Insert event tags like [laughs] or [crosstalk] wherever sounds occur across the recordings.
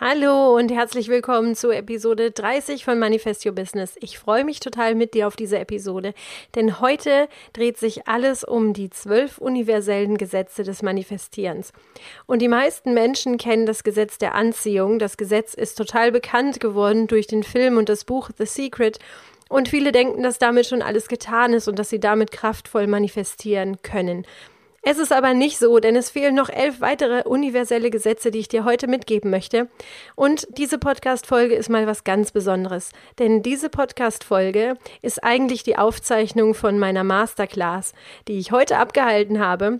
Hallo und herzlich willkommen zu Episode 30 von Manifest Your Business. Ich freue mich total mit dir auf diese Episode, denn heute dreht sich alles um die zwölf universellen Gesetze des Manifestierens. Und die meisten Menschen kennen das Gesetz der Anziehung. Das Gesetz ist total bekannt geworden durch den Film und das Buch The Secret. Und viele denken, dass damit schon alles getan ist und dass sie damit kraftvoll manifestieren können. Es ist aber nicht so, denn es fehlen noch elf weitere universelle Gesetze, die ich dir heute mitgeben möchte. Und diese Podcast-Folge ist mal was ganz Besonderes, denn diese Podcast-Folge ist eigentlich die Aufzeichnung von meiner Masterclass, die ich heute abgehalten habe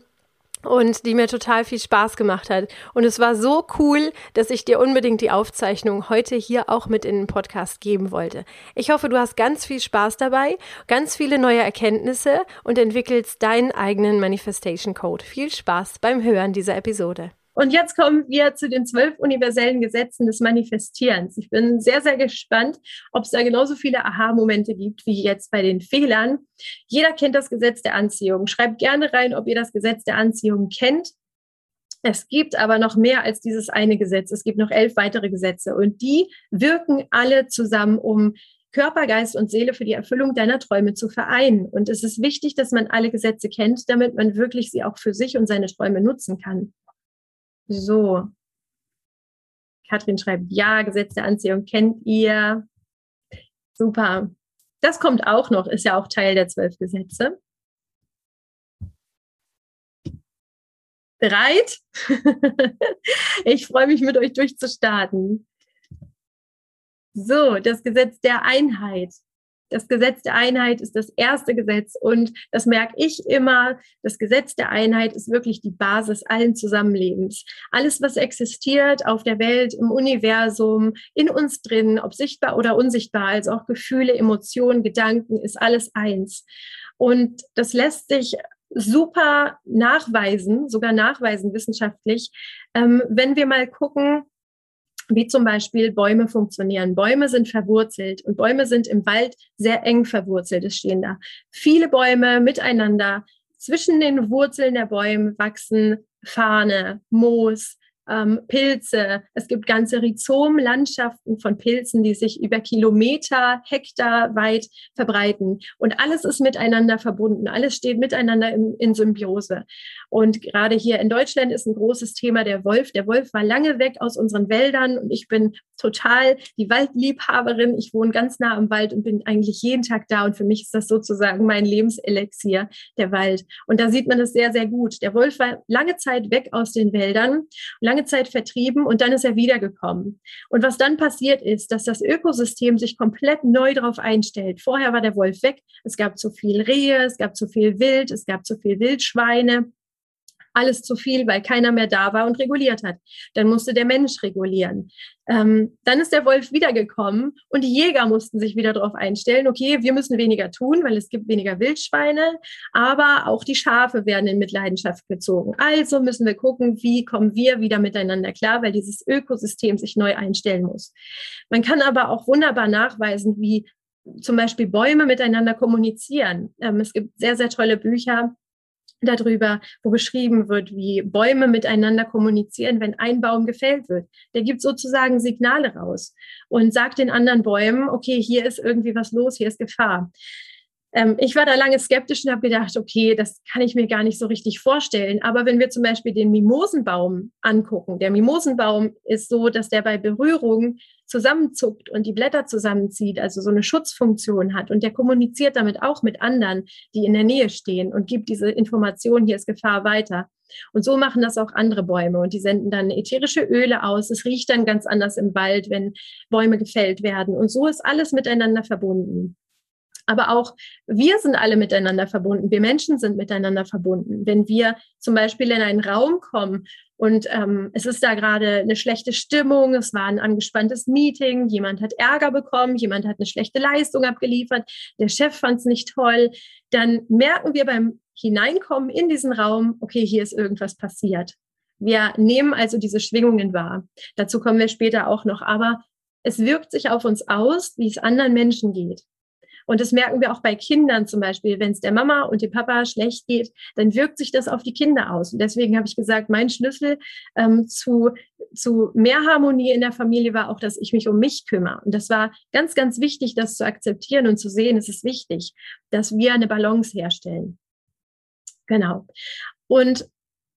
und die mir total viel Spaß gemacht hat. Und es war so cool, dass ich dir unbedingt die Aufzeichnung heute hier auch mit in den Podcast geben wollte. Ich hoffe, du hast ganz viel Spaß dabei, ganz viele neue Erkenntnisse und entwickelst deinen eigenen Manifestation Code. Viel Spaß beim Hören dieser Episode. Und jetzt kommen wir zu den zwölf universellen Gesetzen des Manifestierens. Ich bin sehr, sehr gespannt, ob es da genauso viele Aha-Momente gibt wie jetzt bei den Fehlern. Jeder kennt das Gesetz der Anziehung. Schreibt gerne rein, ob ihr das Gesetz der Anziehung kennt. Es gibt aber noch mehr als dieses eine Gesetz. Es gibt noch elf weitere Gesetze und die wirken alle zusammen, um Körper, Geist und Seele für die Erfüllung deiner Träume zu vereinen. Und es ist wichtig, dass man alle Gesetze kennt, damit man wirklich sie auch für sich und seine Träume nutzen kann. So. Katrin schreibt, ja, Gesetz der Anziehung kennt ihr. Super. Das kommt auch noch, ist ja auch Teil der zwölf Gesetze. Bereit? [laughs] ich freue mich, mit euch durchzustarten. So, das Gesetz der Einheit. Das Gesetz der Einheit ist das erste Gesetz und das merke ich immer. Das Gesetz der Einheit ist wirklich die Basis allen Zusammenlebens. Alles, was existiert auf der Welt, im Universum, in uns drin, ob sichtbar oder unsichtbar, also auch Gefühle, Emotionen, Gedanken, ist alles eins. Und das lässt sich super nachweisen, sogar nachweisen wissenschaftlich, ähm, wenn wir mal gucken, wie zum Beispiel Bäume funktionieren. Bäume sind verwurzelt und Bäume sind im Wald sehr eng verwurzelt. Es stehen da viele Bäume miteinander. Zwischen den Wurzeln der Bäume wachsen Fahne, Moos, ähm, Pilze. Es gibt ganze Rhizomlandschaften von Pilzen, die sich über Kilometer, Hektar weit verbreiten. Und alles ist miteinander verbunden. Alles steht miteinander in, in Symbiose. Und gerade hier in Deutschland ist ein großes Thema der Wolf. Der Wolf war lange weg aus unseren Wäldern und ich bin total die Waldliebhaberin. Ich wohne ganz nah am Wald und bin eigentlich jeden Tag da. Und für mich ist das sozusagen mein Lebenselixier, der Wald. Und da sieht man es sehr, sehr gut. Der Wolf war lange Zeit weg aus den Wäldern, lange Zeit vertrieben und dann ist er wiedergekommen. Und was dann passiert ist, dass das Ökosystem sich komplett neu darauf einstellt. Vorher war der Wolf weg. Es gab zu viel Rehe, es gab zu viel Wild, es gab zu viel Wildschweine alles zu viel, weil keiner mehr da war und reguliert hat. Dann musste der Mensch regulieren. Ähm, dann ist der Wolf wiedergekommen und die Jäger mussten sich wieder darauf einstellen, okay, wir müssen weniger tun, weil es gibt weniger Wildschweine, aber auch die Schafe werden in Mitleidenschaft gezogen. Also müssen wir gucken, wie kommen wir wieder miteinander klar, weil dieses Ökosystem sich neu einstellen muss. Man kann aber auch wunderbar nachweisen, wie zum Beispiel Bäume miteinander kommunizieren. Ähm, es gibt sehr, sehr tolle Bücher, darüber, wo beschrieben wird, wie Bäume miteinander kommunizieren, wenn ein Baum gefällt wird. Der gibt sozusagen Signale raus und sagt den anderen Bäumen, okay, hier ist irgendwie was los, hier ist Gefahr. Ähm, ich war da lange skeptisch und habe gedacht, okay, das kann ich mir gar nicht so richtig vorstellen. Aber wenn wir zum Beispiel den Mimosenbaum angucken, der Mimosenbaum ist so, dass der bei Berührung zusammenzuckt und die Blätter zusammenzieht, also so eine Schutzfunktion hat. Und der kommuniziert damit auch mit anderen, die in der Nähe stehen und gibt diese Information, hier ist Gefahr weiter. Und so machen das auch andere Bäume und die senden dann ätherische Öle aus. Es riecht dann ganz anders im Wald, wenn Bäume gefällt werden. Und so ist alles miteinander verbunden. Aber auch wir sind alle miteinander verbunden. Wir Menschen sind miteinander verbunden. Wenn wir zum Beispiel in einen Raum kommen und ähm, es ist da gerade eine schlechte Stimmung, es war ein angespanntes Meeting, jemand hat Ärger bekommen, jemand hat eine schlechte Leistung abgeliefert, der Chef fand es nicht toll, dann merken wir beim Hineinkommen in diesen Raum, okay, hier ist irgendwas passiert. Wir nehmen also diese Schwingungen wahr. Dazu kommen wir später auch noch. Aber es wirkt sich auf uns aus, wie es anderen Menschen geht. Und das merken wir auch bei Kindern zum Beispiel. Wenn es der Mama und dem Papa schlecht geht, dann wirkt sich das auf die Kinder aus. Und deswegen habe ich gesagt, mein Schlüssel ähm, zu, zu mehr Harmonie in der Familie war auch, dass ich mich um mich kümmere. Und das war ganz, ganz wichtig, das zu akzeptieren und zu sehen. Es ist wichtig, dass wir eine Balance herstellen. Genau. Und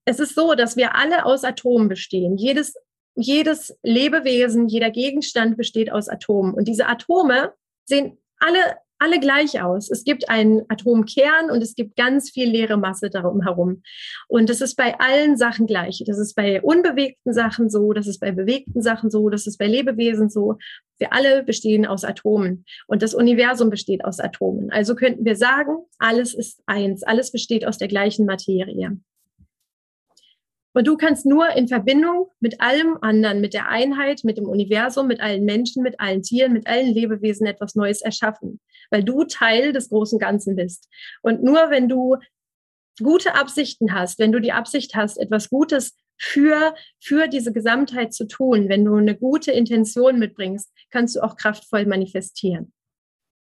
es ist so, dass wir alle aus Atomen bestehen. Jedes, jedes Lebewesen, jeder Gegenstand besteht aus Atomen. Und diese Atome sehen alle alle gleich aus. Es gibt einen Atomkern und es gibt ganz viel leere Masse darum herum. Und das ist bei allen Sachen gleich. Das ist bei unbewegten Sachen so, das ist bei bewegten Sachen so, das ist bei Lebewesen so. Wir alle bestehen aus Atomen und das Universum besteht aus Atomen. Also könnten wir sagen, alles ist eins, alles besteht aus der gleichen Materie. Und du kannst nur in Verbindung mit allem anderen, mit der Einheit, mit dem Universum, mit allen Menschen, mit allen Tieren, mit allen Lebewesen etwas Neues erschaffen, weil du Teil des großen Ganzen bist. Und nur wenn du gute Absichten hast, wenn du die Absicht hast, etwas Gutes für, für diese Gesamtheit zu tun, wenn du eine gute Intention mitbringst, kannst du auch kraftvoll manifestieren.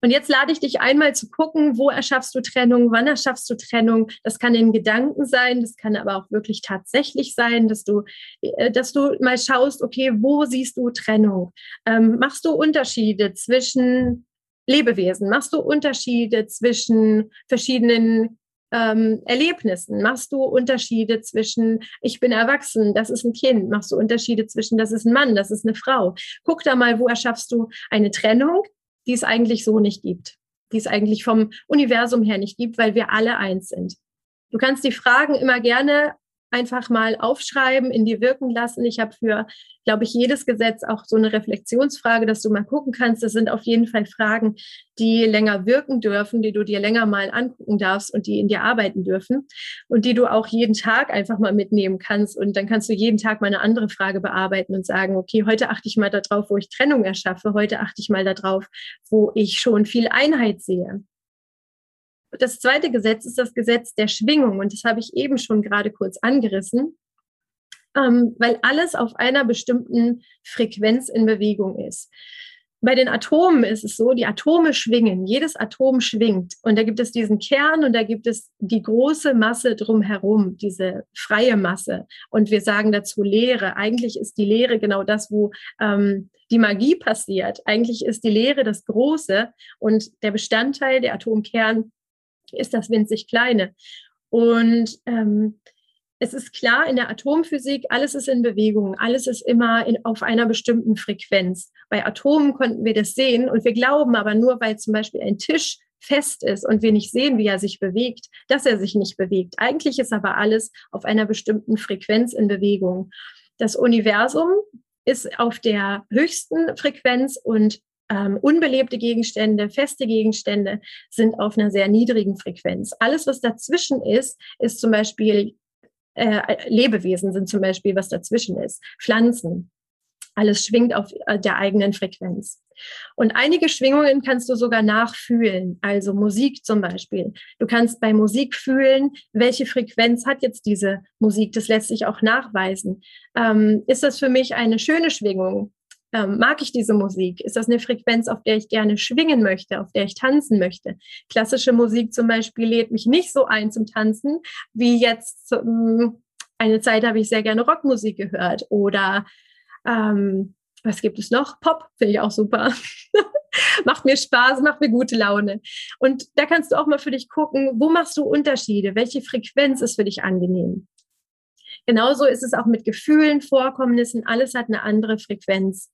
Und jetzt lade ich dich einmal zu gucken, wo erschaffst du Trennung, wann erschaffst du Trennung. Das kann in Gedanken sein, das kann aber auch wirklich tatsächlich sein, dass du, äh, dass du mal schaust, okay, wo siehst du Trennung? Ähm, machst du Unterschiede zwischen Lebewesen? Machst du Unterschiede zwischen verschiedenen ähm, Erlebnissen? Machst du Unterschiede zwischen, ich bin erwachsen, das ist ein Kind? Machst du Unterschiede zwischen, das ist ein Mann, das ist eine Frau? Guck da mal, wo erschaffst du eine Trennung? die es eigentlich so nicht gibt, die es eigentlich vom Universum her nicht gibt, weil wir alle eins sind. Du kannst die Fragen immer gerne einfach mal aufschreiben, in dir wirken lassen. Ich habe für, glaube ich, jedes Gesetz auch so eine Reflexionsfrage, dass du mal gucken kannst. Das sind auf jeden Fall Fragen, die länger wirken dürfen, die du dir länger mal angucken darfst und die in dir arbeiten dürfen und die du auch jeden Tag einfach mal mitnehmen kannst. Und dann kannst du jeden Tag mal eine andere Frage bearbeiten und sagen, okay, heute achte ich mal darauf, wo ich Trennung erschaffe. Heute achte ich mal darauf, wo ich schon viel Einheit sehe. Das zweite Gesetz ist das Gesetz der Schwingung und das habe ich eben schon gerade kurz angerissen, ähm, weil alles auf einer bestimmten Frequenz in Bewegung ist. Bei den Atomen ist es so, die Atome schwingen, jedes Atom schwingt und da gibt es diesen Kern und da gibt es die große Masse drumherum, diese freie Masse und wir sagen dazu Leere. Eigentlich ist die Leere genau das, wo ähm, die Magie passiert. Eigentlich ist die Leere das Große und der Bestandteil, der Atomkern, ist das winzig kleine. Und ähm, es ist klar, in der Atomphysik, alles ist in Bewegung, alles ist immer in, auf einer bestimmten Frequenz. Bei Atomen konnten wir das sehen und wir glauben aber nur, weil zum Beispiel ein Tisch fest ist und wir nicht sehen, wie er sich bewegt, dass er sich nicht bewegt. Eigentlich ist aber alles auf einer bestimmten Frequenz in Bewegung. Das Universum ist auf der höchsten Frequenz und ähm, unbelebte Gegenstände, feste Gegenstände sind auf einer sehr niedrigen Frequenz. Alles, was dazwischen ist, ist zum Beispiel äh, Lebewesen sind zum Beispiel, was dazwischen ist. Pflanzen. Alles schwingt auf äh, der eigenen Frequenz. Und einige Schwingungen kannst du sogar nachfühlen, also Musik zum Beispiel. Du kannst bei Musik fühlen, welche Frequenz hat jetzt diese Musik. Das lässt sich auch nachweisen. Ähm, ist das für mich eine schöne Schwingung? Ähm, mag ich diese Musik? Ist das eine Frequenz, auf der ich gerne schwingen möchte, auf der ich tanzen möchte? Klassische Musik zum Beispiel lädt mich nicht so ein zum Tanzen, wie jetzt ähm, eine Zeit habe ich sehr gerne Rockmusik gehört oder ähm, was gibt es noch? Pop finde ich auch super. [laughs] macht mir Spaß, macht mir gute Laune. Und da kannst du auch mal für dich gucken, wo machst du Unterschiede? Welche Frequenz ist für dich angenehm? Genauso ist es auch mit Gefühlen, Vorkommnissen. Alles hat eine andere Frequenz.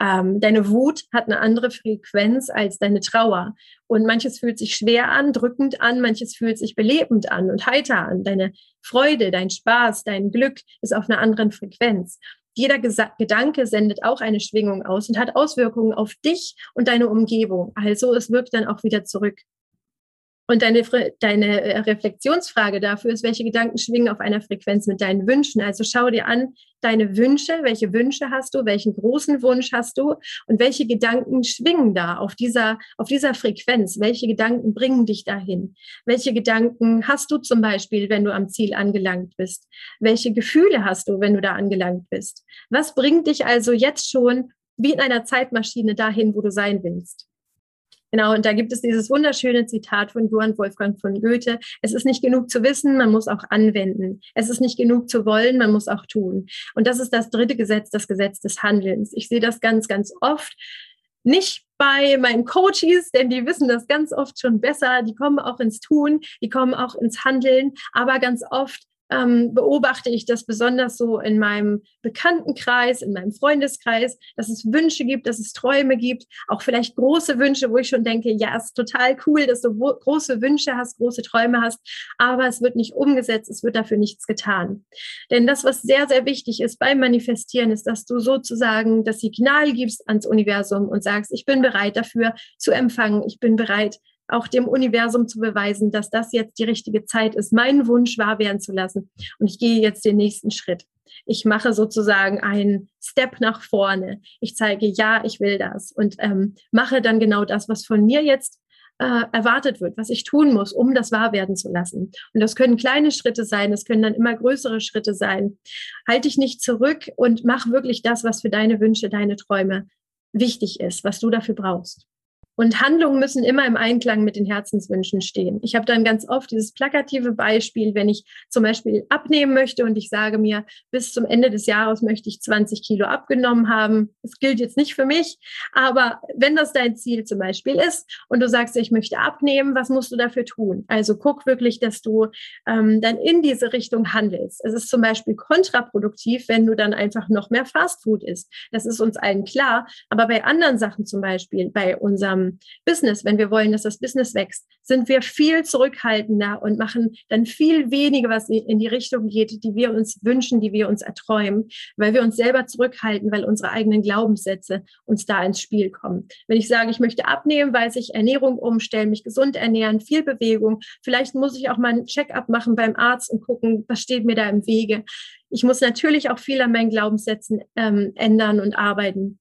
Ähm, deine Wut hat eine andere Frequenz als deine Trauer. Und manches fühlt sich schwer an, drückend an, manches fühlt sich belebend an und heiter an. Deine Freude, dein Spaß, dein Glück ist auf einer anderen Frequenz. Jeder Gesa Gedanke sendet auch eine Schwingung aus und hat Auswirkungen auf dich und deine Umgebung. Also es wirkt dann auch wieder zurück. Und deine, deine äh, Reflexionsfrage dafür ist, welche Gedanken schwingen auf einer Frequenz mit deinen Wünschen. Also schau dir an, deine Wünsche, welche Wünsche hast du, welchen großen Wunsch hast du und welche Gedanken schwingen da auf dieser, auf dieser Frequenz? Welche Gedanken bringen dich dahin? Welche Gedanken hast du zum Beispiel, wenn du am Ziel angelangt bist? Welche Gefühle hast du, wenn du da angelangt bist? Was bringt dich also jetzt schon wie in einer Zeitmaschine dahin, wo du sein willst? Genau, und da gibt es dieses wunderschöne Zitat von Johann Wolfgang von Goethe. Es ist nicht genug zu wissen, man muss auch anwenden. Es ist nicht genug zu wollen, man muss auch tun. Und das ist das dritte Gesetz, das Gesetz des Handelns. Ich sehe das ganz, ganz oft. Nicht bei meinen Coaches, denn die wissen das ganz oft schon besser. Die kommen auch ins Tun, die kommen auch ins Handeln, aber ganz oft ähm, beobachte ich das besonders so in meinem Bekanntenkreis, in meinem Freundeskreis, dass es Wünsche gibt, dass es Träume gibt, auch vielleicht große Wünsche, wo ich schon denke, ja, ist total cool, dass du große Wünsche hast, große Träume hast, aber es wird nicht umgesetzt, es wird dafür nichts getan. Denn das, was sehr, sehr wichtig ist beim Manifestieren, ist, dass du sozusagen das Signal gibst ans Universum und sagst, ich bin bereit dafür zu empfangen, ich bin bereit auch dem Universum zu beweisen, dass das jetzt die richtige Zeit ist, meinen Wunsch wahr werden zu lassen. Und ich gehe jetzt den nächsten Schritt. Ich mache sozusagen einen Step nach vorne. Ich zeige, ja, ich will das und ähm, mache dann genau das, was von mir jetzt äh, erwartet wird, was ich tun muss, um das wahr werden zu lassen. Und das können kleine Schritte sein, das können dann immer größere Schritte sein. Halte dich nicht zurück und mach wirklich das, was für deine Wünsche, deine Träume wichtig ist, was du dafür brauchst. Und Handlungen müssen immer im Einklang mit den Herzenswünschen stehen. Ich habe dann ganz oft dieses plakative Beispiel, wenn ich zum Beispiel abnehmen möchte und ich sage mir, bis zum Ende des Jahres möchte ich 20 Kilo abgenommen haben. Das gilt jetzt nicht für mich, aber wenn das dein Ziel zum Beispiel ist und du sagst, ich möchte abnehmen, was musst du dafür tun? Also guck wirklich, dass du ähm, dann in diese Richtung handelst. Es ist zum Beispiel kontraproduktiv, wenn du dann einfach noch mehr Fastfood isst. Das ist uns allen klar. Aber bei anderen Sachen zum Beispiel, bei unserem Business, wenn wir wollen, dass das Business wächst, sind wir viel zurückhaltender und machen dann viel weniger, was in die Richtung geht, die wir uns wünschen, die wir uns erträumen, weil wir uns selber zurückhalten, weil unsere eigenen Glaubenssätze uns da ins Spiel kommen. Wenn ich sage, ich möchte abnehmen, weiß ich Ernährung umstellen, mich gesund ernähren, viel Bewegung, vielleicht muss ich auch mal ein Check-up machen beim Arzt und gucken, was steht mir da im Wege. Ich muss natürlich auch viel an meinen Glaubenssätzen ähm, ändern und arbeiten.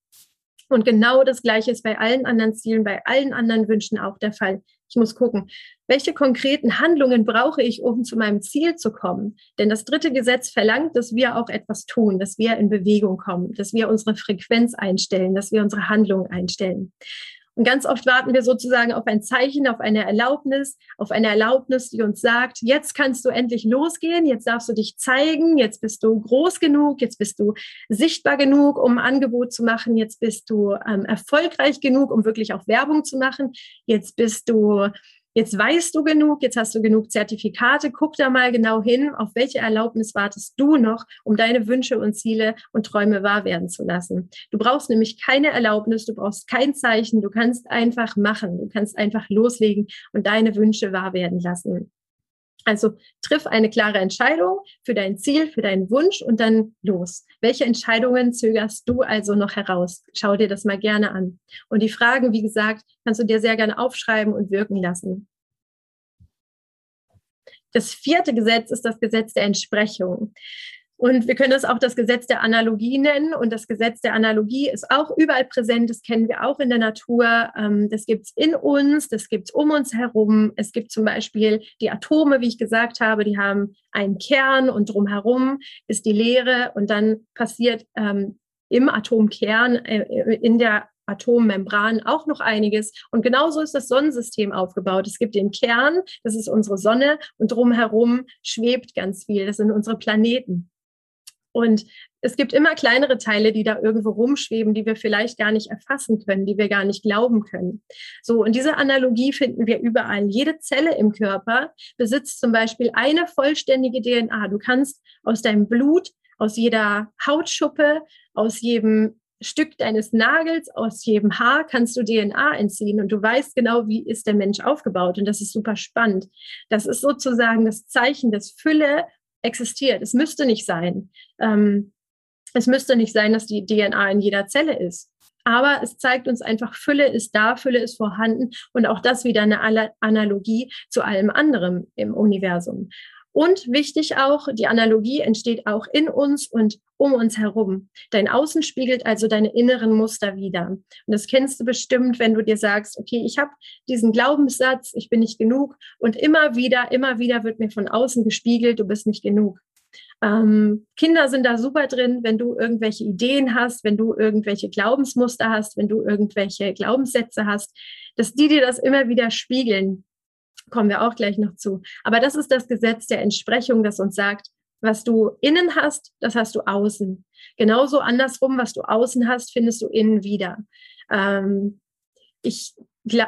Und genau das Gleiche ist bei allen anderen Zielen, bei allen anderen Wünschen auch der Fall. Ich muss gucken, welche konkreten Handlungen brauche ich, um zu meinem Ziel zu kommen? Denn das dritte Gesetz verlangt, dass wir auch etwas tun, dass wir in Bewegung kommen, dass wir unsere Frequenz einstellen, dass wir unsere Handlungen einstellen. Und ganz oft warten wir sozusagen auf ein Zeichen, auf eine Erlaubnis, auf eine Erlaubnis, die uns sagt, jetzt kannst du endlich losgehen, jetzt darfst du dich zeigen, jetzt bist du groß genug, jetzt bist du sichtbar genug, um ein Angebot zu machen, jetzt bist du ähm, erfolgreich genug, um wirklich auch Werbung zu machen, jetzt bist du Jetzt weißt du genug, jetzt hast du genug Zertifikate. Guck da mal genau hin, auf welche Erlaubnis wartest du noch, um deine Wünsche und Ziele und Träume wahr werden zu lassen. Du brauchst nämlich keine Erlaubnis, du brauchst kein Zeichen, du kannst einfach machen, du kannst einfach loslegen und deine Wünsche wahr werden lassen. Also triff eine klare Entscheidung für dein Ziel, für deinen Wunsch und dann los. Welche Entscheidungen zögerst du also noch heraus? Schau dir das mal gerne an. Und die Fragen, wie gesagt, kannst du dir sehr gerne aufschreiben und wirken lassen. Das vierte Gesetz ist das Gesetz der Entsprechung. Und wir können das auch das Gesetz der Analogie nennen. Und das Gesetz der Analogie ist auch überall präsent. Das kennen wir auch in der Natur. Ähm, das gibt es in uns, das gibt es um uns herum. Es gibt zum Beispiel die Atome, wie ich gesagt habe, die haben einen Kern und drumherum ist die Leere. Und dann passiert ähm, im Atomkern, äh, in der Atommembran auch noch einiges. Und genauso ist das Sonnensystem aufgebaut. Es gibt den Kern, das ist unsere Sonne, und drumherum schwebt ganz viel. Das sind unsere Planeten. Und es gibt immer kleinere Teile, die da irgendwo rumschweben, die wir vielleicht gar nicht erfassen können, die wir gar nicht glauben können. So, und diese Analogie finden wir überall. Jede Zelle im Körper besitzt zum Beispiel eine vollständige DNA. Du kannst aus deinem Blut, aus jeder Hautschuppe, aus jedem Stück deines Nagels, aus jedem Haar kannst du DNA entziehen und du weißt genau, wie ist der Mensch aufgebaut. Und das ist super spannend. Das ist sozusagen das Zeichen, dass Fülle existiert. Es müsste nicht sein. Ähm, es müsste nicht sein, dass die DNA in jeder Zelle ist. Aber es zeigt uns einfach, Fülle ist da, Fülle ist vorhanden und auch das wieder eine Analogie zu allem anderen im Universum. Und wichtig auch, die Analogie entsteht auch in uns und um uns herum. Dein Außen spiegelt also deine inneren Muster wieder. Und das kennst du bestimmt, wenn du dir sagst, okay, ich habe diesen Glaubenssatz, ich bin nicht genug. Und immer wieder, immer wieder wird mir von außen gespiegelt, du bist nicht genug. Ähm, Kinder sind da super drin, wenn du irgendwelche Ideen hast, wenn du irgendwelche Glaubensmuster hast, wenn du irgendwelche Glaubenssätze hast, dass die dir das immer wieder spiegeln. Kommen wir auch gleich noch zu. Aber das ist das Gesetz der Entsprechung, das uns sagt, was du innen hast, das hast du außen. Genauso andersrum, was du außen hast, findest du innen wieder. Ähm, ich,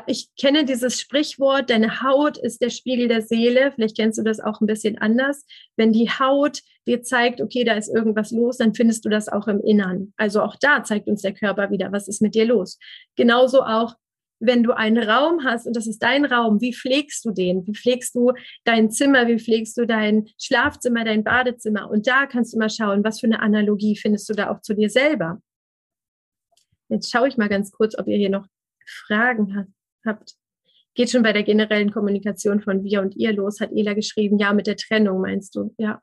ich kenne dieses Sprichwort, deine Haut ist der Spiegel der Seele. Vielleicht kennst du das auch ein bisschen anders. Wenn die Haut dir zeigt, okay, da ist irgendwas los, dann findest du das auch im Innern. Also auch da zeigt uns der Körper wieder, was ist mit dir los. Genauso auch, wenn du einen Raum hast und das ist dein Raum, wie pflegst du den? Wie pflegst du dein Zimmer? Wie pflegst du dein Schlafzimmer, dein Badezimmer? Und da kannst du mal schauen, was für eine Analogie findest du da auch zu dir selber. Jetzt schaue ich mal ganz kurz, ob ihr hier noch Fragen habt. Geht schon bei der generellen Kommunikation von wir und ihr los, hat Ela geschrieben. Ja, mit der Trennung meinst du, ja.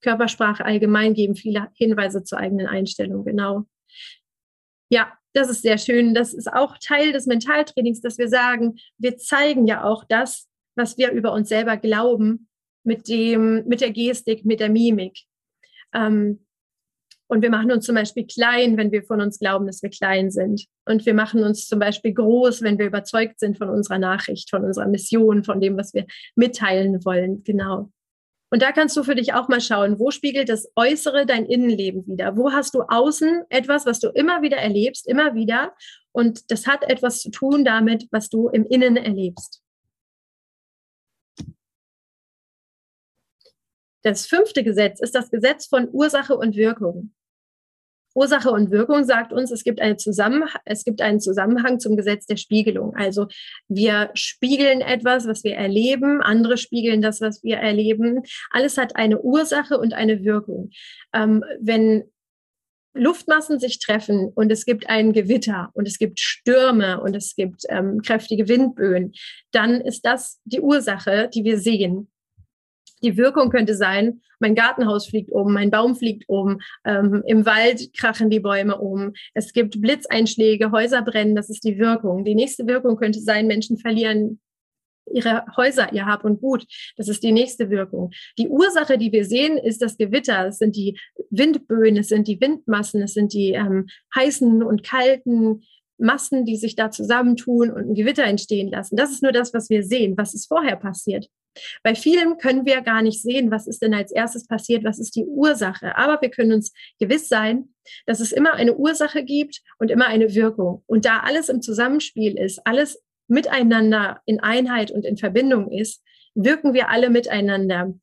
Körpersprache allgemein geben viele Hinweise zur eigenen Einstellung, genau. Ja, das ist sehr schön. Das ist auch Teil des Mentaltrainings, dass wir sagen, wir zeigen ja auch das, was wir über uns selber glauben, mit dem, mit der Gestik, mit der Mimik. Ähm, und wir machen uns zum Beispiel klein, wenn wir von uns glauben, dass wir klein sind. Und wir machen uns zum Beispiel groß, wenn wir überzeugt sind von unserer Nachricht, von unserer Mission, von dem, was wir mitteilen wollen. Genau. Und da kannst du für dich auch mal schauen, wo spiegelt das Äußere dein Innenleben wieder? Wo hast du außen etwas, was du immer wieder erlebst, immer wieder? Und das hat etwas zu tun damit, was du im Innen erlebst. Das fünfte Gesetz ist das Gesetz von Ursache und Wirkung. Ursache und Wirkung sagt uns, es gibt, eine es gibt einen Zusammenhang zum Gesetz der Spiegelung. Also wir spiegeln etwas, was wir erleben, andere spiegeln das, was wir erleben. Alles hat eine Ursache und eine Wirkung. Ähm, wenn Luftmassen sich treffen und es gibt ein Gewitter und es gibt Stürme und es gibt ähm, kräftige Windböen, dann ist das die Ursache, die wir sehen. Die Wirkung könnte sein, mein Gartenhaus fliegt um, mein Baum fliegt um, ähm, im Wald krachen die Bäume um, es gibt Blitzeinschläge, Häuser brennen, das ist die Wirkung. Die nächste Wirkung könnte sein, Menschen verlieren ihre Häuser, ihr Hab und Gut. Das ist die nächste Wirkung. Die Ursache, die wir sehen, ist das Gewitter. Es sind die Windböen, es sind die Windmassen, es sind die ähm, heißen und kalten Massen, die sich da zusammentun und ein Gewitter entstehen lassen. Das ist nur das, was wir sehen. Was ist vorher passiert? Bei vielen können wir gar nicht sehen, was ist denn als erstes passiert, was ist die Ursache. Aber wir können uns gewiss sein, dass es immer eine Ursache gibt und immer eine Wirkung. Und da alles im Zusammenspiel ist, alles miteinander in Einheit und in Verbindung ist, wirken wir alle miteinander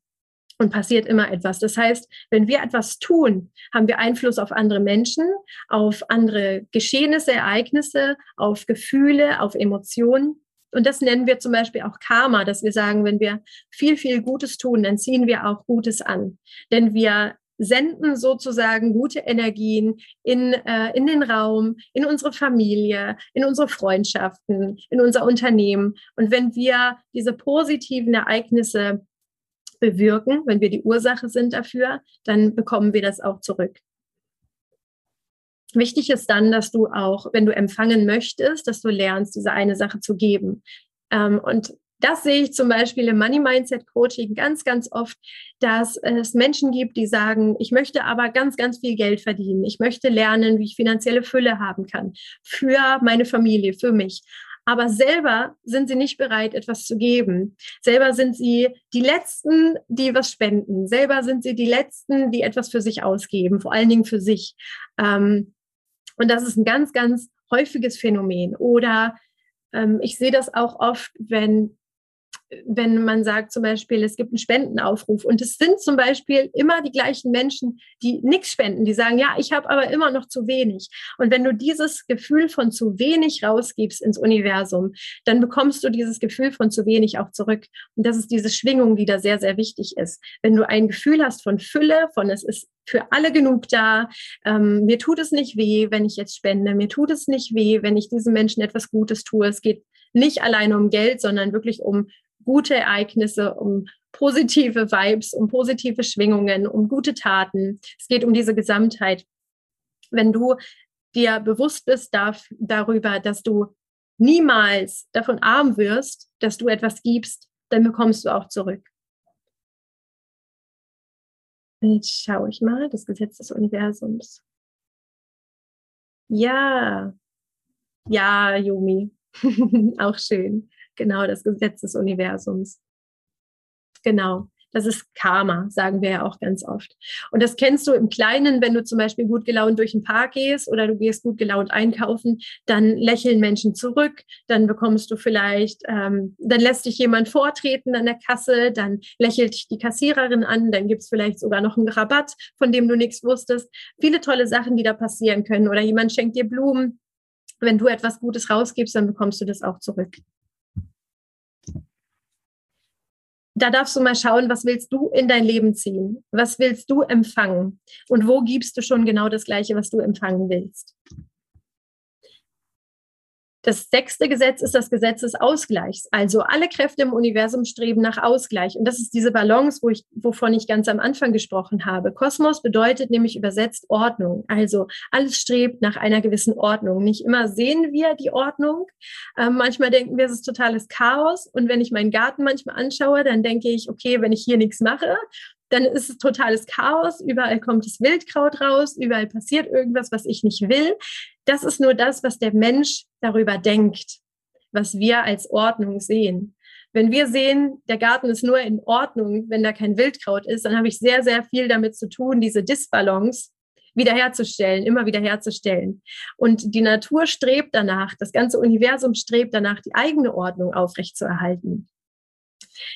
und passiert immer etwas. Das heißt, wenn wir etwas tun, haben wir Einfluss auf andere Menschen, auf andere Geschehnisse, Ereignisse, auf Gefühle, auf Emotionen. Und das nennen wir zum Beispiel auch Karma, dass wir sagen, wenn wir viel, viel Gutes tun, dann ziehen wir auch Gutes an. Denn wir senden sozusagen gute Energien in, äh, in den Raum, in unsere Familie, in unsere Freundschaften, in unser Unternehmen. Und wenn wir diese positiven Ereignisse bewirken, wenn wir die Ursache sind dafür, dann bekommen wir das auch zurück. Wichtig ist dann, dass du auch, wenn du empfangen möchtest, dass du lernst, diese eine Sache zu geben. Ähm, und das sehe ich zum Beispiel im Money Mindset Coaching ganz, ganz oft, dass es Menschen gibt, die sagen, ich möchte aber ganz, ganz viel Geld verdienen. Ich möchte lernen, wie ich finanzielle Fülle haben kann für meine Familie, für mich. Aber selber sind sie nicht bereit, etwas zu geben. Selber sind sie die Letzten, die was spenden. Selber sind sie die Letzten, die etwas für sich ausgeben, vor allen Dingen für sich. Ähm, und das ist ein ganz, ganz häufiges Phänomen. Oder ähm, ich sehe das auch oft, wenn wenn man sagt zum Beispiel, es gibt einen Spendenaufruf und es sind zum Beispiel immer die gleichen Menschen, die nichts spenden, die sagen, ja, ich habe aber immer noch zu wenig. Und wenn du dieses Gefühl von zu wenig rausgibst ins Universum, dann bekommst du dieses Gefühl von zu wenig auch zurück. Und das ist diese Schwingung, die da sehr, sehr wichtig ist. Wenn du ein Gefühl hast von Fülle, von es ist für alle genug da. Ähm, mir tut es nicht weh, wenn ich jetzt spende. Mir tut es nicht weh, wenn ich diesen Menschen etwas Gutes tue. Es geht nicht alleine um Geld, sondern wirklich um gute Ereignisse, um positive Vibes, um positive Schwingungen, um gute Taten. Es geht um diese Gesamtheit. Wenn du dir bewusst bist darüber, dass du niemals davon arm wirst, dass du etwas gibst, dann bekommst du auch zurück. Jetzt schaue ich mal, das Gesetz des Universums. Ja, ja, Yumi, [laughs] auch schön. Genau, das Gesetz des Universums. Genau. Das ist Karma, sagen wir ja auch ganz oft. Und das kennst du im Kleinen, wenn du zum Beispiel gut gelaunt durch den Park gehst oder du gehst gut gelaunt einkaufen, dann lächeln Menschen zurück, dann bekommst du vielleicht, ähm, dann lässt dich jemand vortreten an der Kasse, dann lächelt dich die Kassiererin an, dann gibt's vielleicht sogar noch einen Rabatt, von dem du nichts wusstest. Viele tolle Sachen, die da passieren können. Oder jemand schenkt dir Blumen. Wenn du etwas Gutes rausgibst, dann bekommst du das auch zurück. Da darfst du mal schauen, was willst du in dein Leben ziehen? Was willst du empfangen? Und wo gibst du schon genau das Gleiche, was du empfangen willst? Das sechste Gesetz ist das Gesetz des Ausgleichs. Also alle Kräfte im Universum streben nach Ausgleich. Und das ist diese Balance, wo ich, wovon ich ganz am Anfang gesprochen habe. Kosmos bedeutet nämlich übersetzt Ordnung. Also alles strebt nach einer gewissen Ordnung. Nicht immer sehen wir die Ordnung. Ähm, manchmal denken wir, es ist totales Chaos. Und wenn ich meinen Garten manchmal anschaue, dann denke ich, okay, wenn ich hier nichts mache, dann ist es totales Chaos, überall kommt das Wildkraut raus, überall passiert irgendwas, was ich nicht will. Das ist nur das, was der Mensch darüber denkt, was wir als Ordnung sehen. Wenn wir sehen, der Garten ist nur in Ordnung, wenn da kein Wildkraut ist, dann habe ich sehr, sehr viel damit zu tun, diese Disbalance wiederherzustellen, immer wiederherzustellen. Und die Natur strebt danach, das ganze Universum strebt danach, die eigene Ordnung aufrechtzuerhalten.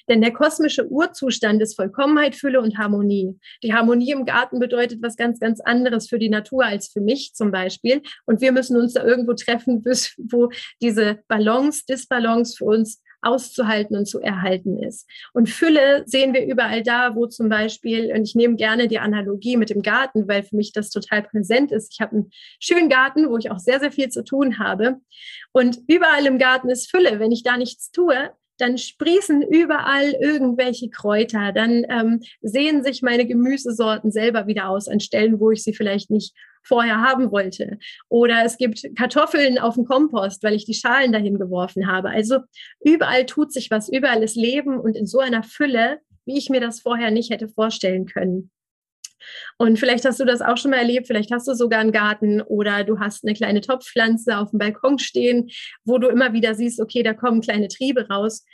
Denn der kosmische Urzustand ist Vollkommenheit, Fülle und Harmonie. Die Harmonie im Garten bedeutet was ganz, ganz anderes für die Natur als für mich zum Beispiel. Und wir müssen uns da irgendwo treffen, [laughs] bis, wo diese Balance, Disbalance für uns auszuhalten und zu erhalten ist. Und Fülle sehen wir überall da, wo zum Beispiel, und ich nehme gerne die Analogie mit dem Garten, weil für mich das total präsent ist. Ich habe einen schönen Garten, wo ich auch sehr, sehr viel zu tun habe. Und überall im Garten ist Fülle. Wenn ich da nichts tue, dann sprießen überall irgendwelche Kräuter, dann ähm, sehen sich meine Gemüsesorten selber wieder aus an Stellen, wo ich sie vielleicht nicht vorher haben wollte. Oder es gibt Kartoffeln auf dem Kompost, weil ich die Schalen dahin geworfen habe. Also überall tut sich was, überall ist Leben und in so einer Fülle, wie ich mir das vorher nicht hätte vorstellen können. Und vielleicht hast du das auch schon mal erlebt, vielleicht hast du sogar einen Garten oder du hast eine kleine Topfpflanze auf dem Balkon stehen, wo du immer wieder siehst, okay, da kommen kleine Triebe raus.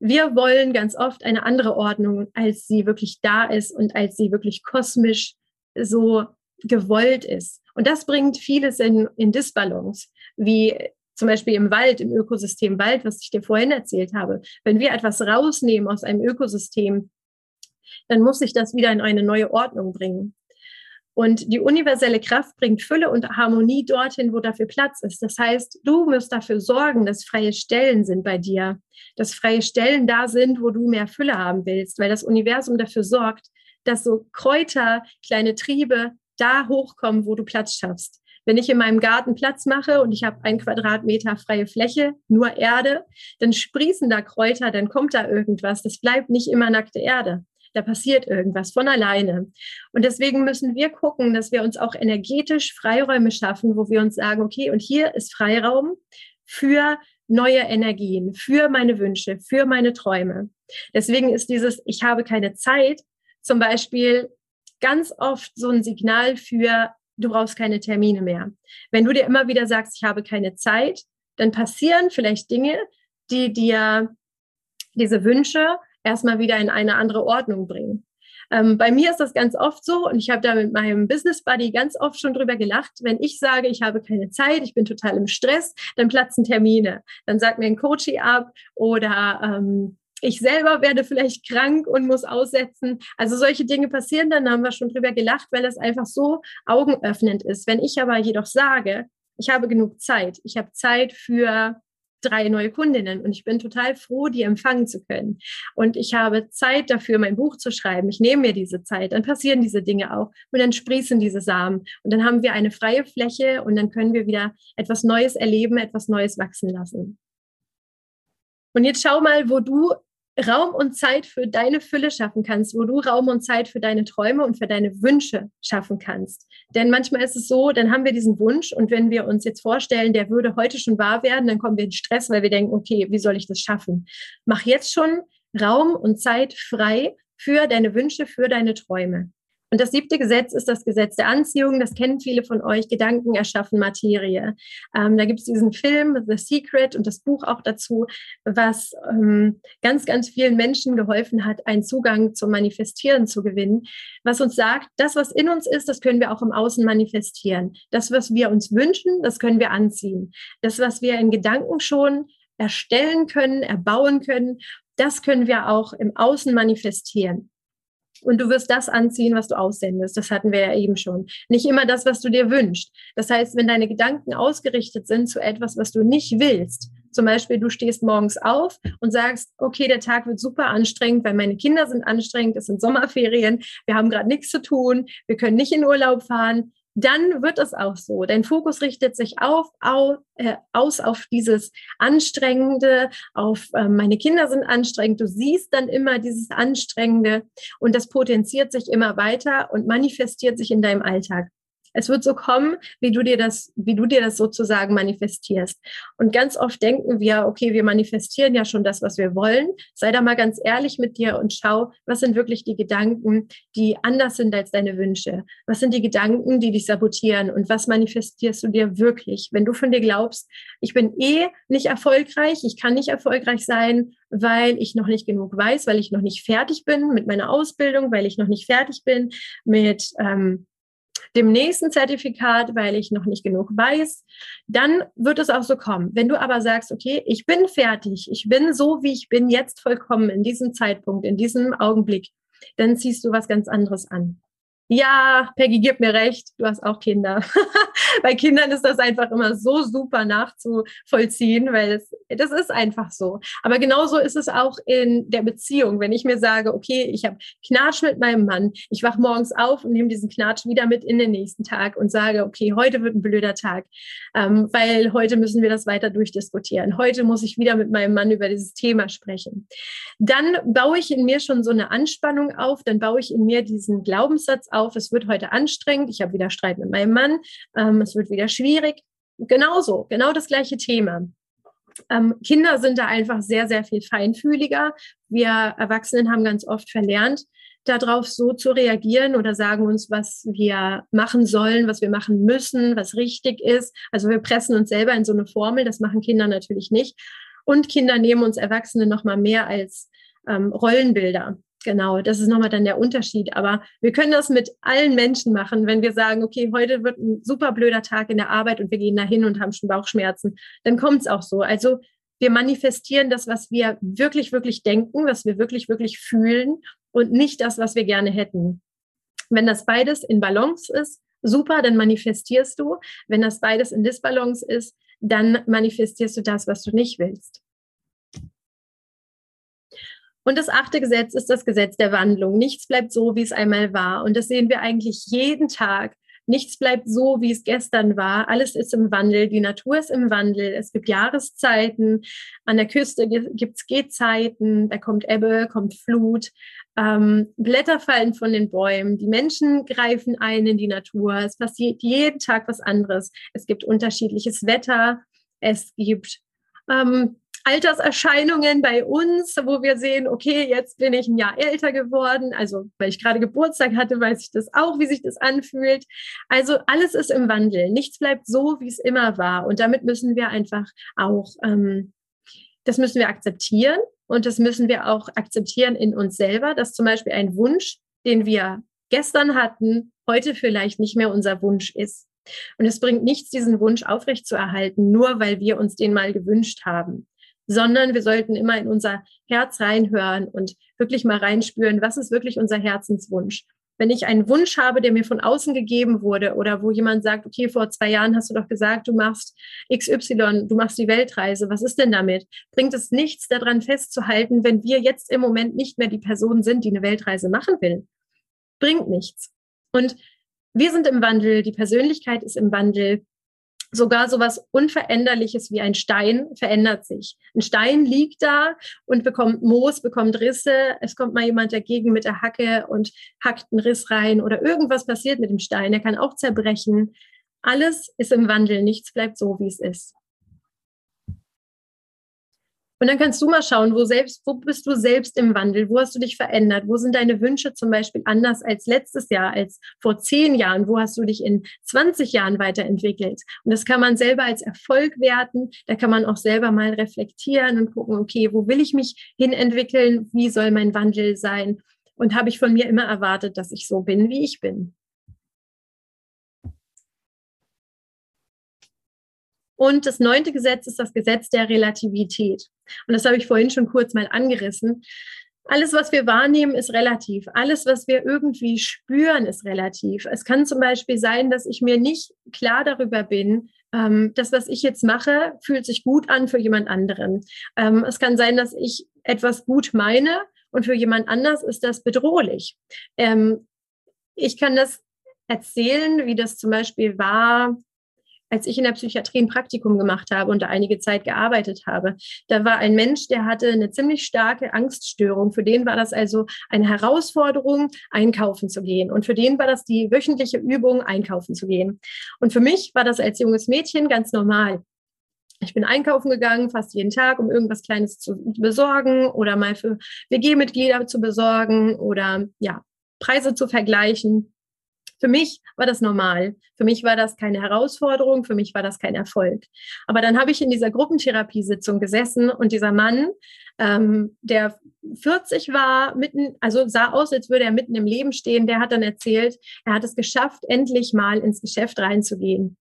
Wir wollen ganz oft eine andere Ordnung, als sie wirklich da ist und als sie wirklich kosmisch so gewollt ist. Und das bringt vieles in, in Disbalance, wie zum Beispiel im Wald, im Ökosystem Wald, was ich dir vorhin erzählt habe. Wenn wir etwas rausnehmen aus einem Ökosystem, dann muss sich das wieder in eine neue Ordnung bringen. Und die universelle Kraft bringt Fülle und Harmonie dorthin, wo dafür Platz ist. Das heißt, du musst dafür sorgen, dass freie Stellen sind bei dir, dass freie Stellen da sind, wo du mehr Fülle haben willst, weil das Universum dafür sorgt, dass so Kräuter, kleine Triebe da hochkommen, wo du Platz schaffst. Wenn ich in meinem Garten Platz mache und ich habe ein Quadratmeter freie Fläche, nur Erde, dann sprießen da Kräuter, dann kommt da irgendwas. Das bleibt nicht immer nackte Erde da passiert irgendwas von alleine. Und deswegen müssen wir gucken, dass wir uns auch energetisch Freiräume schaffen, wo wir uns sagen, okay, und hier ist Freiraum für neue Energien, für meine Wünsche, für meine Träume. Deswegen ist dieses, ich habe keine Zeit, zum Beispiel ganz oft so ein Signal für, du brauchst keine Termine mehr. Wenn du dir immer wieder sagst, ich habe keine Zeit, dann passieren vielleicht Dinge, die dir diese Wünsche erstmal wieder in eine andere Ordnung bringen. Ähm, bei mir ist das ganz oft so und ich habe da mit meinem Business Buddy ganz oft schon drüber gelacht. Wenn ich sage, ich habe keine Zeit, ich bin total im Stress, dann platzen Termine. Dann sagt mir ein Coachie ab oder ähm, ich selber werde vielleicht krank und muss aussetzen. Also solche Dinge passieren dann, da haben wir schon drüber gelacht, weil das einfach so augenöffnend ist. Wenn ich aber jedoch sage, ich habe genug Zeit, ich habe Zeit für drei neue Kundinnen und ich bin total froh, die empfangen zu können. Und ich habe Zeit dafür, mein Buch zu schreiben. Ich nehme mir diese Zeit, dann passieren diese Dinge auch und dann sprießen diese Samen und dann haben wir eine freie Fläche und dann können wir wieder etwas Neues erleben, etwas Neues wachsen lassen. Und jetzt schau mal, wo du Raum und Zeit für deine Fülle schaffen kannst, wo du Raum und Zeit für deine Träume und für deine Wünsche schaffen kannst. Denn manchmal ist es so, dann haben wir diesen Wunsch und wenn wir uns jetzt vorstellen, der würde heute schon wahr werden, dann kommen wir in Stress, weil wir denken, okay, wie soll ich das schaffen? Mach jetzt schon Raum und Zeit frei für deine Wünsche, für deine Träume. Und das siebte Gesetz ist das Gesetz der Anziehung. Das kennen viele von euch. Gedanken erschaffen Materie. Ähm, da gibt es diesen Film The Secret und das Buch auch dazu, was ähm, ganz, ganz vielen Menschen geholfen hat, einen Zugang zum Manifestieren zu gewinnen. Was uns sagt, das, was in uns ist, das können wir auch im Außen manifestieren. Das, was wir uns wünschen, das können wir anziehen. Das, was wir in Gedanken schon erstellen können, erbauen können, das können wir auch im Außen manifestieren. Und du wirst das anziehen, was du aussendest. Das hatten wir ja eben schon. Nicht immer das, was du dir wünschst. Das heißt, wenn deine Gedanken ausgerichtet sind zu etwas, was du nicht willst, zum Beispiel, du stehst morgens auf und sagst, okay, der Tag wird super anstrengend, weil meine Kinder sind anstrengend, es sind Sommerferien, wir haben gerade nichts zu tun, wir können nicht in Urlaub fahren dann wird es auch so. Dein Fokus richtet sich auf, auf äh, aus auf dieses Anstrengende, auf äh, meine Kinder sind anstrengend. Du siehst dann immer dieses Anstrengende und das potenziert sich immer weiter und manifestiert sich in deinem Alltag. Es wird so kommen, wie du dir das, wie du dir das sozusagen manifestierst. Und ganz oft denken wir, okay, wir manifestieren ja schon das, was wir wollen. Sei da mal ganz ehrlich mit dir und schau, was sind wirklich die Gedanken, die anders sind als deine Wünsche? Was sind die Gedanken, die dich sabotieren? Und was manifestierst du dir wirklich? Wenn du von dir glaubst, ich bin eh nicht erfolgreich, ich kann nicht erfolgreich sein, weil ich noch nicht genug weiß, weil ich noch nicht fertig bin mit meiner Ausbildung, weil ich noch nicht fertig bin mit ähm, dem nächsten Zertifikat, weil ich noch nicht genug weiß, dann wird es auch so kommen. Wenn du aber sagst, okay, ich bin fertig, ich bin so, wie ich bin, jetzt vollkommen in diesem Zeitpunkt, in diesem Augenblick, dann ziehst du was ganz anderes an. Ja, Peggy, gib mir recht, du hast auch Kinder. [laughs] Bei Kindern ist das einfach immer so super nachzuvollziehen, weil es, das ist einfach so. Aber genauso ist es auch in der Beziehung. Wenn ich mir sage, okay, ich habe Knatsch mit meinem Mann, ich wach morgens auf und nehme diesen Knatsch wieder mit in den nächsten Tag und sage, okay, heute wird ein blöder Tag, ähm, weil heute müssen wir das weiter durchdiskutieren. Heute muss ich wieder mit meinem Mann über dieses Thema sprechen. Dann baue ich in mir schon so eine Anspannung auf, dann baue ich in mir diesen Glaubenssatz auf, es wird heute anstrengend, ich habe wieder Streit mit meinem Mann, ähm, es wird wieder schwierig. Genauso, genau das gleiche Thema. Ähm, Kinder sind da einfach sehr, sehr viel feinfühliger. Wir Erwachsenen haben ganz oft verlernt, darauf so zu reagieren oder sagen uns, was wir machen sollen, was wir machen müssen, was richtig ist. Also wir pressen uns selber in so eine Formel, das machen Kinder natürlich nicht. Und Kinder nehmen uns Erwachsene noch mal mehr als ähm, Rollenbilder. Genau, das ist nochmal dann der Unterschied. Aber wir können das mit allen Menschen machen, wenn wir sagen, okay, heute wird ein super blöder Tag in der Arbeit und wir gehen da hin und haben schon Bauchschmerzen, dann kommt es auch so. Also wir manifestieren das, was wir wirklich, wirklich denken, was wir wirklich, wirklich fühlen und nicht das, was wir gerne hätten. Wenn das beides in Balance ist, super, dann manifestierst du. Wenn das beides in Disbalance ist, dann manifestierst du das, was du nicht willst. Und das achte Gesetz ist das Gesetz der Wandlung. Nichts bleibt so, wie es einmal war. Und das sehen wir eigentlich jeden Tag. Nichts bleibt so, wie es gestern war. Alles ist im Wandel. Die Natur ist im Wandel. Es gibt Jahreszeiten. An der Küste gibt es Gehzeiten. Da kommt Ebbe, kommt Flut. Ähm, Blätter fallen von den Bäumen. Die Menschen greifen ein in die Natur. Es passiert jeden Tag was anderes. Es gibt unterschiedliches Wetter. Es gibt ähm, Alterserscheinungen bei uns, wo wir sehen, okay, jetzt bin ich ein Jahr älter geworden. Also, weil ich gerade Geburtstag hatte, weiß ich das auch, wie sich das anfühlt. Also, alles ist im Wandel. Nichts bleibt so, wie es immer war. Und damit müssen wir einfach auch, ähm, das müssen wir akzeptieren. Und das müssen wir auch akzeptieren in uns selber, dass zum Beispiel ein Wunsch, den wir gestern hatten, heute vielleicht nicht mehr unser Wunsch ist. Und es bringt nichts, diesen Wunsch aufrechtzuerhalten, nur weil wir uns den mal gewünscht haben sondern wir sollten immer in unser Herz reinhören und wirklich mal reinspüren, was ist wirklich unser Herzenswunsch. Wenn ich einen Wunsch habe, der mir von außen gegeben wurde oder wo jemand sagt, okay, vor zwei Jahren hast du doch gesagt, du machst XY, du machst die Weltreise, was ist denn damit? Bringt es nichts daran festzuhalten, wenn wir jetzt im Moment nicht mehr die Person sind, die eine Weltreise machen will? Bringt nichts. Und wir sind im Wandel, die Persönlichkeit ist im Wandel sogar so was Unveränderliches wie ein Stein verändert sich. Ein Stein liegt da und bekommt Moos, bekommt Risse. Es kommt mal jemand dagegen mit der Hacke und hackt einen Riss rein oder irgendwas passiert mit dem Stein. Er kann auch zerbrechen. Alles ist im Wandel. Nichts bleibt so, wie es ist. Und dann kannst du mal schauen, wo selbst, wo bist du selbst im Wandel? Wo hast du dich verändert? Wo sind deine Wünsche zum Beispiel anders als letztes Jahr, als vor zehn Jahren? Wo hast du dich in 20 Jahren weiterentwickelt? Und das kann man selber als Erfolg werten. Da kann man auch selber mal reflektieren und gucken, okay, wo will ich mich hin entwickeln? Wie soll mein Wandel sein? Und habe ich von mir immer erwartet, dass ich so bin, wie ich bin? Und das neunte Gesetz ist das Gesetz der Relativität. Und das habe ich vorhin schon kurz mal angerissen. Alles, was wir wahrnehmen, ist relativ. Alles, was wir irgendwie spüren, ist relativ. Es kann zum Beispiel sein, dass ich mir nicht klar darüber bin, ähm, das, was ich jetzt mache, fühlt sich gut an für jemand anderen. Ähm, es kann sein, dass ich etwas gut meine und für jemand anders ist das bedrohlich. Ähm, ich kann das erzählen, wie das zum Beispiel war, als ich in der Psychiatrie ein Praktikum gemacht habe und da einige Zeit gearbeitet habe, da war ein Mensch, der hatte eine ziemlich starke Angststörung. Für den war das also eine Herausforderung, einkaufen zu gehen. Und für den war das die wöchentliche Übung, einkaufen zu gehen. Und für mich war das als junges Mädchen ganz normal. Ich bin einkaufen gegangen, fast jeden Tag, um irgendwas Kleines zu besorgen oder mal für WG-Mitglieder zu besorgen oder ja, Preise zu vergleichen. Für mich war das normal. Für mich war das keine Herausforderung. Für mich war das kein Erfolg. Aber dann habe ich in dieser Gruppentherapiesitzung gesessen und dieser Mann, ähm, der 40 war, mitten, also sah aus, als würde er mitten im Leben stehen, der hat dann erzählt, er hat es geschafft, endlich mal ins Geschäft reinzugehen.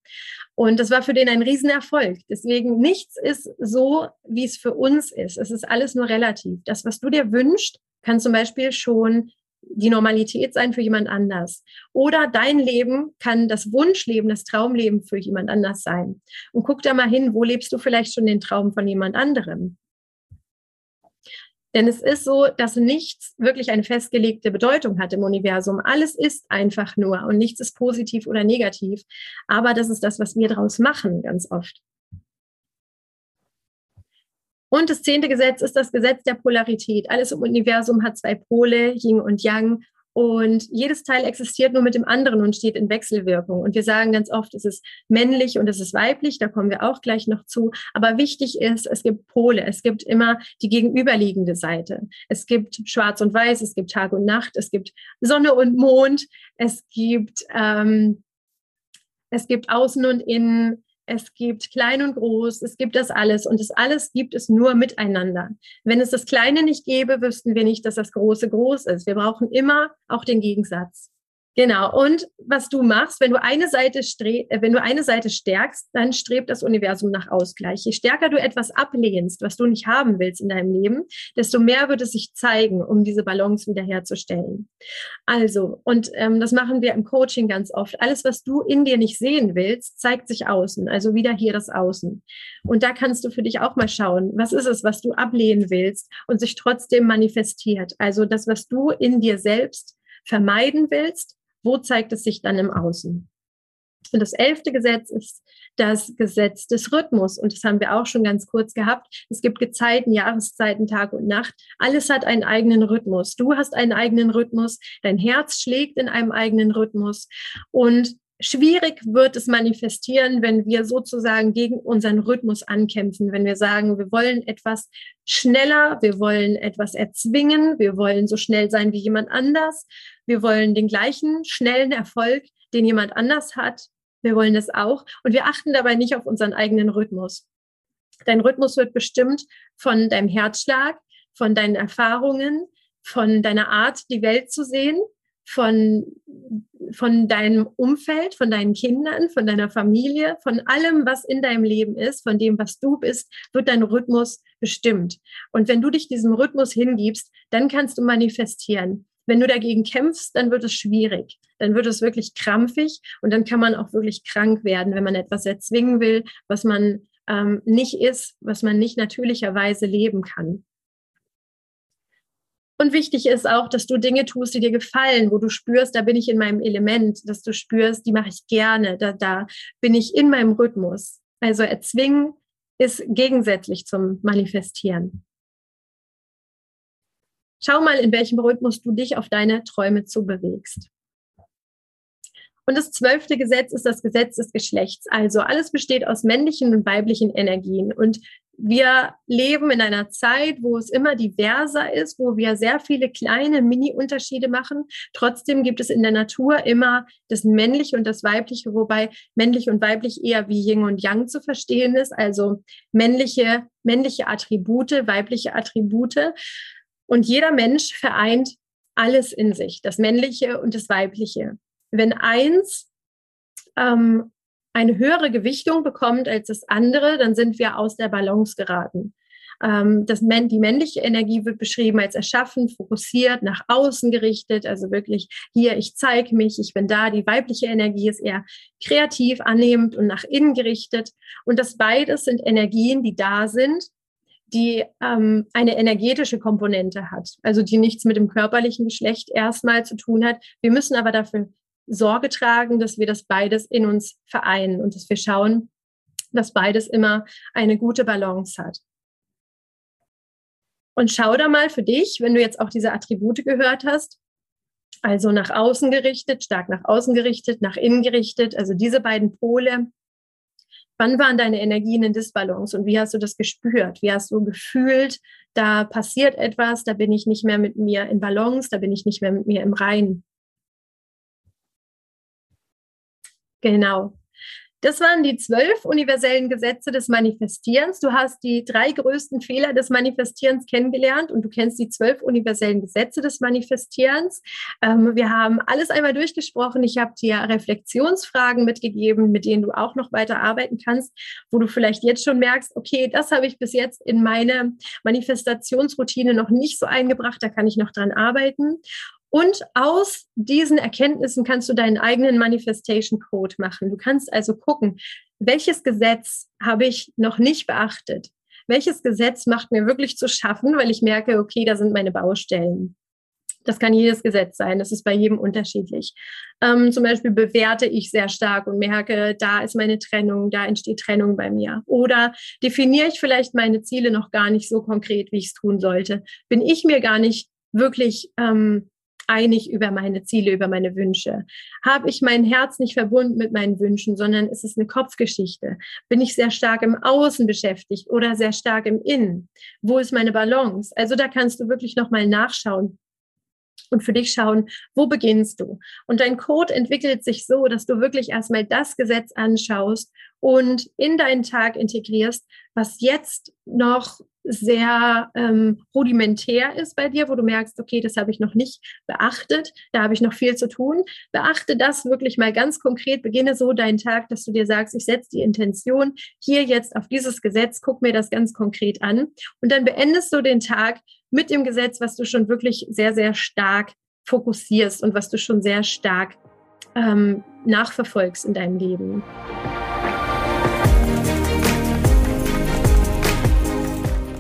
Und das war für den ein Riesenerfolg. Deswegen nichts ist so, wie es für uns ist. Es ist alles nur relativ. Das, was du dir wünschst, kann zum Beispiel schon die Normalität sein für jemand anders. Oder dein Leben kann das Wunschleben, das Traumleben für jemand anders sein. Und guck da mal hin, wo lebst du vielleicht schon den Traum von jemand anderem? Denn es ist so, dass nichts wirklich eine festgelegte Bedeutung hat im Universum. Alles ist einfach nur und nichts ist positiv oder negativ. Aber das ist das, was wir daraus machen, ganz oft. Und das zehnte Gesetz ist das Gesetz der Polarität. Alles im Universum hat zwei Pole, Yin und Yang. Und jedes Teil existiert nur mit dem anderen und steht in Wechselwirkung. Und wir sagen ganz oft, es ist männlich und es ist weiblich, da kommen wir auch gleich noch zu. Aber wichtig ist, es gibt Pole, es gibt immer die gegenüberliegende Seite. Es gibt Schwarz und Weiß, es gibt Tag und Nacht, es gibt Sonne und Mond, es gibt, ähm, es gibt Außen und Innen, es gibt klein und groß, es gibt das alles und das alles gibt es nur miteinander. Wenn es das Kleine nicht gäbe, wüssten wir nicht, dass das Große groß ist. Wir brauchen immer auch den Gegensatz. Genau. Und was du machst, wenn du eine Seite äh, wenn du eine Seite stärkst, dann strebt das Universum nach Ausgleich. Je stärker du etwas ablehnst, was du nicht haben willst in deinem Leben, desto mehr wird es sich zeigen, um diese Balance wiederherzustellen. Also, und ähm, das machen wir im Coaching ganz oft. Alles, was du in dir nicht sehen willst, zeigt sich außen. Also wieder hier das Außen. Und da kannst du für dich auch mal schauen, was ist es, was du ablehnen willst und sich trotzdem manifestiert. Also das, was du in dir selbst vermeiden willst, wo zeigt es sich dann im Außen? Und das elfte Gesetz ist das Gesetz des Rhythmus. Und das haben wir auch schon ganz kurz gehabt. Es gibt Gezeiten, Jahreszeiten, Tag und Nacht. Alles hat einen eigenen Rhythmus. Du hast einen eigenen Rhythmus. Dein Herz schlägt in einem eigenen Rhythmus. Und Schwierig wird es manifestieren, wenn wir sozusagen gegen unseren Rhythmus ankämpfen, wenn wir sagen, wir wollen etwas schneller, wir wollen etwas erzwingen, wir wollen so schnell sein wie jemand anders, wir wollen den gleichen schnellen Erfolg, den jemand anders hat, wir wollen das auch und wir achten dabei nicht auf unseren eigenen Rhythmus. Dein Rhythmus wird bestimmt von deinem Herzschlag, von deinen Erfahrungen, von deiner Art, die Welt zu sehen, von von deinem Umfeld, von deinen Kindern, von deiner Familie, von allem, was in deinem Leben ist, von dem, was du bist, wird dein Rhythmus bestimmt. Und wenn du dich diesem Rhythmus hingibst, dann kannst du manifestieren. Wenn du dagegen kämpfst, dann wird es schwierig. Dann wird es wirklich krampfig und dann kann man auch wirklich krank werden, wenn man etwas erzwingen will, was man ähm, nicht ist, was man nicht natürlicherweise leben kann. Und wichtig ist auch, dass du Dinge tust, die dir gefallen, wo du spürst, da bin ich in meinem Element, dass du spürst, die mache ich gerne, da, da bin ich in meinem Rhythmus. Also erzwingen ist gegensätzlich zum Manifestieren. Schau mal, in welchem Rhythmus du dich auf deine Träume zubewegst. Und das zwölfte Gesetz ist das Gesetz des Geschlechts. Also alles besteht aus männlichen und weiblichen Energien. Und wir leben in einer Zeit, wo es immer diverser ist, wo wir sehr viele kleine Mini-Unterschiede machen. Trotzdem gibt es in der Natur immer das Männliche und das Weibliche, wobei männlich und weiblich eher wie Yin und Yang zu verstehen ist, also männliche, männliche Attribute, weibliche Attribute. Und jeder Mensch vereint alles in sich, das Männliche und das Weibliche. Wenn eins ähm, eine höhere Gewichtung bekommt als das andere, dann sind wir aus der Balance geraten. Ähm, das, die männliche Energie wird beschrieben als erschaffen, fokussiert, nach außen gerichtet, also wirklich hier, ich zeige mich, ich bin da. Die weibliche Energie ist eher kreativ, annehmend und nach innen gerichtet. Und das beides sind Energien, die da sind, die ähm, eine energetische Komponente hat, also die nichts mit dem körperlichen Geschlecht erstmal zu tun hat. Wir müssen aber dafür Sorge tragen, dass wir das beides in uns vereinen und dass wir schauen, dass beides immer eine gute Balance hat. Und schau da mal für dich, wenn du jetzt auch diese Attribute gehört hast, also nach außen gerichtet, stark nach außen gerichtet, nach innen gerichtet, also diese beiden Pole. Wann waren deine Energien in Disbalance und wie hast du das gespürt? Wie hast du gefühlt, da passiert etwas, da bin ich nicht mehr mit mir in Balance, da bin ich nicht mehr mit mir im Reinen? Genau. Das waren die zwölf universellen Gesetze des Manifestierens. Du hast die drei größten Fehler des Manifestierens kennengelernt und du kennst die zwölf universellen Gesetze des Manifestierens. Ähm, wir haben alles einmal durchgesprochen. Ich habe dir Reflexionsfragen mitgegeben, mit denen du auch noch weiter arbeiten kannst, wo du vielleicht jetzt schon merkst, okay, das habe ich bis jetzt in meine Manifestationsroutine noch nicht so eingebracht, da kann ich noch dran arbeiten. Und aus diesen Erkenntnissen kannst du deinen eigenen Manifestation Code machen. Du kannst also gucken, welches Gesetz habe ich noch nicht beachtet? Welches Gesetz macht mir wirklich zu schaffen, weil ich merke, okay, da sind meine Baustellen. Das kann jedes Gesetz sein, das ist bei jedem unterschiedlich. Ähm, zum Beispiel bewerte ich sehr stark und merke, da ist meine Trennung, da entsteht Trennung bei mir. Oder definiere ich vielleicht meine Ziele noch gar nicht so konkret, wie ich es tun sollte. Bin ich mir gar nicht wirklich ähm, einig über meine Ziele, über meine Wünsche? Habe ich mein Herz nicht verbunden mit meinen Wünschen, sondern ist es eine Kopfgeschichte? Bin ich sehr stark im Außen beschäftigt oder sehr stark im Innen? Wo ist meine Balance? Also da kannst du wirklich nochmal nachschauen und für dich schauen, wo beginnst du? Und dein Code entwickelt sich so, dass du wirklich erstmal das Gesetz anschaust und in deinen Tag integrierst, was jetzt noch sehr ähm, rudimentär ist bei dir, wo du merkst, okay, das habe ich noch nicht beachtet, da habe ich noch viel zu tun. Beachte das wirklich mal ganz konkret, beginne so deinen Tag, dass du dir sagst, ich setze die Intention hier jetzt auf dieses Gesetz, guck mir das ganz konkret an und dann beendest du den Tag mit dem Gesetz, was du schon wirklich sehr, sehr stark fokussierst und was du schon sehr stark ähm, nachverfolgst in deinem Leben.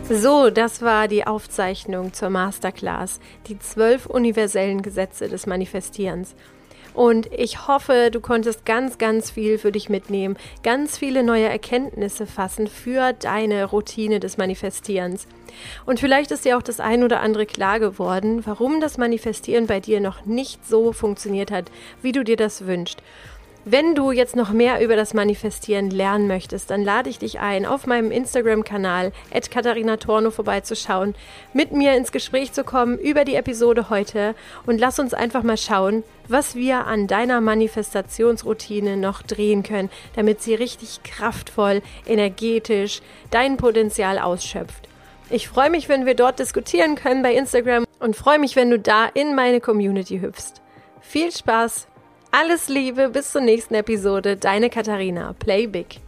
So, das war die Aufzeichnung zur Masterclass, die zwölf universellen Gesetze des Manifestierens. Und ich hoffe, du konntest ganz, ganz viel für dich mitnehmen, ganz viele neue Erkenntnisse fassen für deine Routine des Manifestierens. Und vielleicht ist dir auch das ein oder andere klar geworden, warum das Manifestieren bei dir noch nicht so funktioniert hat, wie du dir das wünschst. Wenn du jetzt noch mehr über das Manifestieren lernen möchtest, dann lade ich dich ein, auf meinem Instagram-Kanal Katharina Torno vorbeizuschauen, mit mir ins Gespräch zu kommen über die Episode heute und lass uns einfach mal schauen, was wir an deiner Manifestationsroutine noch drehen können, damit sie richtig kraftvoll, energetisch dein Potenzial ausschöpft. Ich freue mich, wenn wir dort diskutieren können bei Instagram und freue mich, wenn du da in meine Community hüpfst. Viel Spaß! Alles Liebe, bis zur nächsten Episode. Deine Katharina. Play big.